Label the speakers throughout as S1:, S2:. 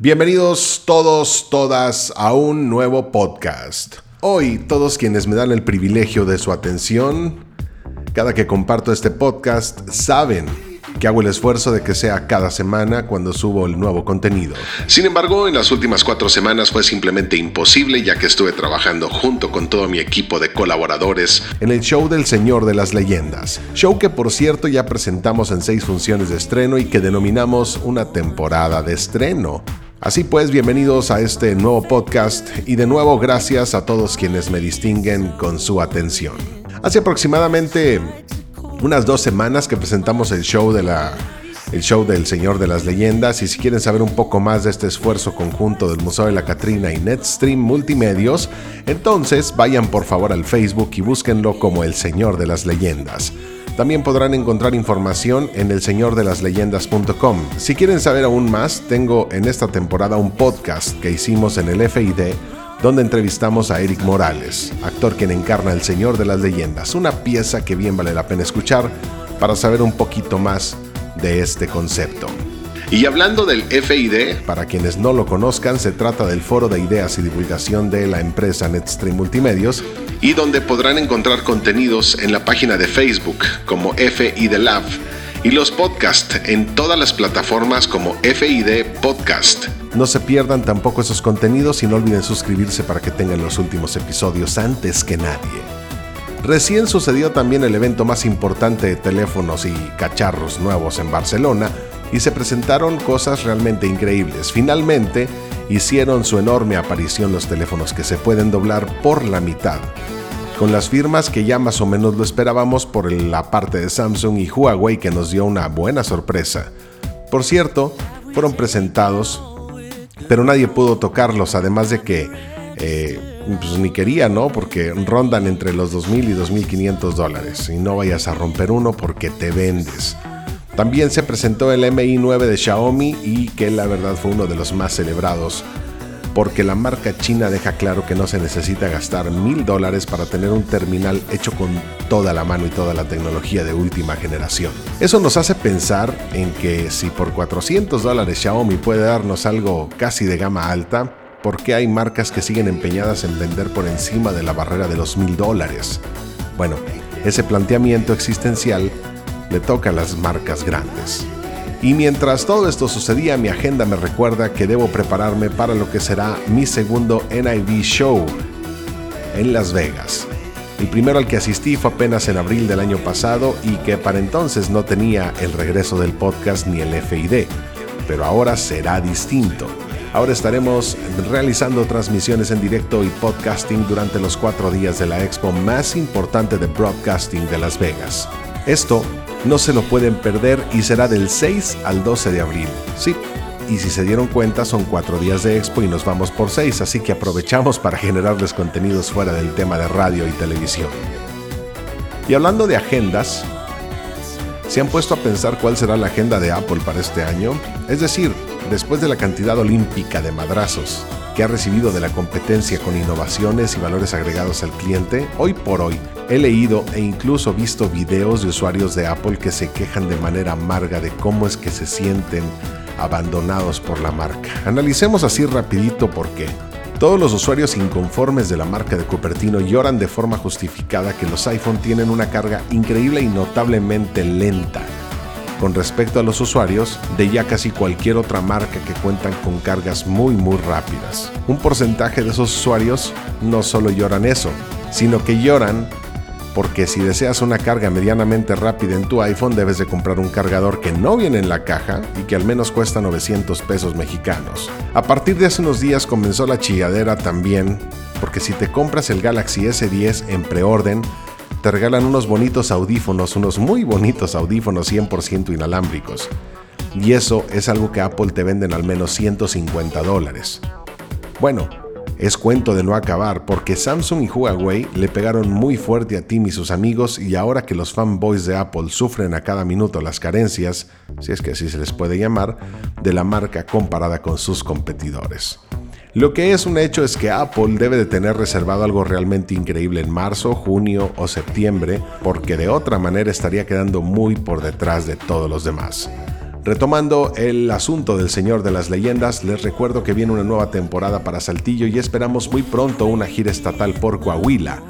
S1: Bienvenidos todos, todas a un nuevo podcast. Hoy todos quienes me dan el privilegio de su atención, cada que comparto este podcast, saben que hago el esfuerzo de que sea cada semana cuando subo el nuevo contenido. Sin embargo, en las últimas cuatro semanas fue simplemente imposible ya que estuve trabajando junto con todo mi equipo de colaboradores en el show del Señor de las Leyendas. Show que por cierto ya presentamos en seis funciones de estreno y que denominamos una temporada de estreno. Así pues, bienvenidos a este nuevo podcast y de nuevo gracias a todos quienes me distinguen con su atención. Hace aproximadamente unas dos semanas que presentamos el show de la el show del Señor de las Leyendas y si quieren saber un poco más de este esfuerzo conjunto del Museo de la Catrina y Netstream Multimedios, entonces vayan por favor al Facebook y búsquenlo como El Señor de las Leyendas. También podrán encontrar información en elseñordelasleyendas.com. Si quieren saber aún más, tengo en esta temporada un podcast que hicimos en el FID donde entrevistamos a Eric Morales, actor quien encarna el Señor de las Leyendas, una pieza que bien vale la pena escuchar para saber un poquito más de este concepto. Y hablando del FID, para quienes no lo conozcan, se trata del foro de ideas y divulgación de la empresa Netstream Multimedios y donde podrán encontrar contenidos en la página de Facebook como FID Lab y los podcasts en todas las plataformas como FID Podcast. No se pierdan tampoco esos contenidos y no olviden suscribirse para que tengan los últimos episodios antes que nadie. Recién sucedió también el evento más importante de teléfonos y cacharros nuevos en Barcelona y se presentaron cosas realmente increíbles. Finalmente hicieron su enorme aparición los teléfonos que se pueden doblar por la mitad con las firmas que ya más o menos lo esperábamos por la parte de Samsung y Huawei que nos dio una buena sorpresa. Por cierto, fueron presentados, pero nadie pudo tocarlos, además de que eh, pues ni quería, ¿no? Porque rondan entre los 2.000 y 2.500 dólares. Y no vayas a romper uno porque te vendes. También se presentó el MI 9 de Xiaomi y que la verdad fue uno de los más celebrados porque la marca china deja claro que no se necesita gastar mil dólares para tener un terminal hecho con toda la mano y toda la tecnología de última generación. Eso nos hace pensar en que si por 400 dólares Xiaomi puede darnos algo casi de gama alta, ¿por qué hay marcas que siguen empeñadas en vender por encima de la barrera de los mil dólares? Bueno, ese planteamiento existencial le toca a las marcas grandes. Y mientras todo esto sucedía, mi agenda me recuerda que debo prepararme para lo que será mi segundo NIV Show en Las Vegas. El primero al que asistí fue apenas en abril del año pasado y que para entonces no tenía el regreso del podcast ni el FID, pero ahora será distinto. Ahora estaremos realizando transmisiones en directo y podcasting durante los cuatro días de la expo más importante de broadcasting de Las Vegas. Esto no se lo pueden perder y será del 6 al 12 de abril. Sí, y si se dieron cuenta son cuatro días de expo y nos vamos por seis, así que aprovechamos para generarles contenidos fuera del tema de radio y televisión. Y hablando de agendas, ¿se han puesto a pensar cuál será la agenda de Apple para este año? Es decir, después de la cantidad olímpica de madrazos que ha recibido de la competencia con innovaciones y valores agregados al cliente, hoy por hoy he leído e incluso visto videos de usuarios de Apple que se quejan de manera amarga de cómo es que se sienten abandonados por la marca. Analicemos así rapidito por qué. Todos los usuarios inconformes de la marca de Cupertino lloran de forma justificada que los iPhone tienen una carga increíble y notablemente lenta con respecto a los usuarios de ya casi cualquier otra marca que cuentan con cargas muy muy rápidas. Un porcentaje de esos usuarios no solo lloran eso, sino que lloran porque si deseas una carga medianamente rápida en tu iPhone debes de comprar un cargador que no viene en la caja y que al menos cuesta 900 pesos mexicanos. A partir de hace unos días comenzó la chilladera también, porque si te compras el Galaxy S10 en preorden, te regalan unos bonitos audífonos, unos muy bonitos audífonos 100% inalámbricos. Y eso es algo que Apple te vende en al menos 150 dólares. Bueno, es cuento de no acabar porque Samsung y Huawei le pegaron muy fuerte a Tim y sus amigos y ahora que los fanboys de Apple sufren a cada minuto las carencias, si es que así se les puede llamar, de la marca comparada con sus competidores. Lo que es un hecho es que Apple debe de tener reservado algo realmente increíble en marzo, junio o septiembre, porque de otra manera estaría quedando muy por detrás de todos los demás. Retomando el asunto del Señor de las Leyendas, les recuerdo que viene una nueva temporada para Saltillo y esperamos muy pronto una gira estatal por Coahuila.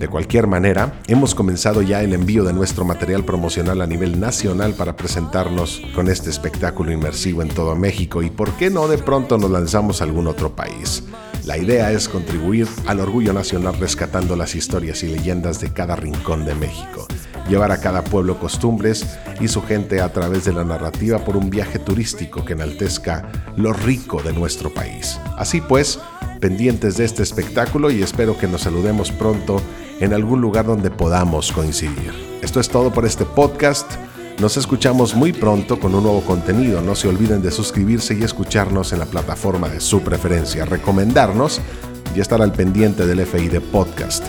S1: De cualquier manera, hemos comenzado ya el envío de nuestro material promocional a nivel nacional para presentarnos con este espectáculo inmersivo en todo México y por qué no de pronto nos lanzamos a algún otro país. La idea es contribuir al orgullo nacional rescatando las historias y leyendas de cada rincón de México, llevar a cada pueblo costumbres y su gente a través de la narrativa por un viaje turístico que enaltezca lo rico de nuestro país. Así pues, pendientes de este espectáculo y espero que nos saludemos pronto en algún lugar donde podamos coincidir. Esto es todo por este podcast. Nos escuchamos muy pronto con un nuevo contenido. No se olviden de suscribirse y escucharnos en la plataforma de su preferencia, recomendarnos y estar al pendiente del FI Podcast.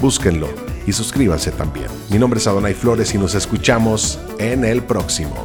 S1: Búsquenlo y suscríbanse también. Mi nombre es Adonai Flores y nos escuchamos en el próximo.